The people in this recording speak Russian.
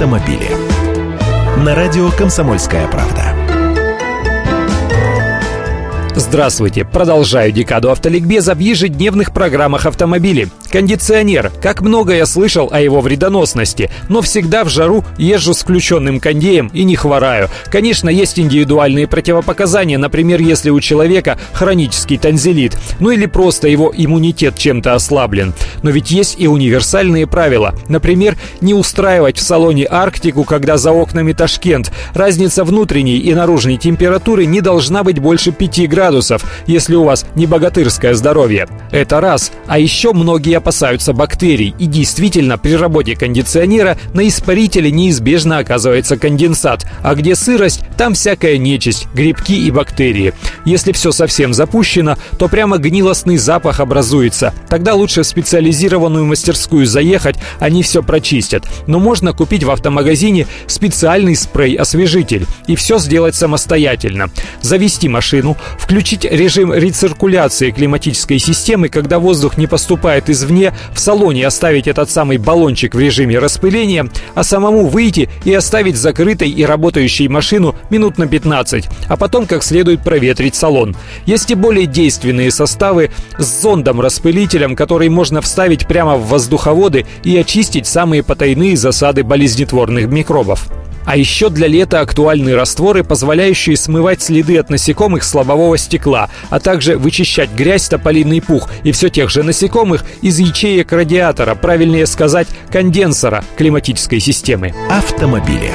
автомобили. На радио «Комсомольская правда». Здравствуйте! Продолжаю декаду автоликбеза в ежедневных программах автомобилей. Кондиционер. Как много я слышал о его вредоносности, но всегда в жару езжу с включенным кондеем и не хвораю. Конечно, есть индивидуальные противопоказания, например, если у человека хронический танзелит, ну или просто его иммунитет чем-то ослаблен. Но ведь есть и универсальные правила. Например, не устраивать в салоне Арктику, когда за окнами Ташкент. Разница внутренней и наружной температуры не должна быть больше 5 градусов, если у вас не богатырское здоровье. Это раз. А еще многие опасаются бактерий. И действительно, при работе кондиционера на испарителе неизбежно оказывается конденсат. А где сырость, там всякая нечисть, грибки и бактерии. Если все совсем запущено, то прямо гнилостный запах образуется. Тогда лучше в специализированную мастерскую заехать, они все прочистят. Но можно купить в автомагазине специальный спрей-освежитель и все сделать самостоятельно. Завести машину, включить режим рециркуляции климатической системы, когда воздух не поступает из извне, в салоне оставить этот самый баллончик в режиме распыления, а самому выйти и оставить закрытой и работающей машину минут на 15, а потом как следует проветрить салон. Есть и более действенные составы с зондом-распылителем, который можно вставить прямо в воздуховоды и очистить самые потайные засады болезнетворных микробов. А еще для лета актуальны растворы, позволяющие смывать следы от насекомых с лобового стекла, а также вычищать грязь, тополиный пух и все тех же насекомых из ячеек радиатора, правильнее сказать, конденсора климатической системы. Автомобили.